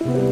嗯。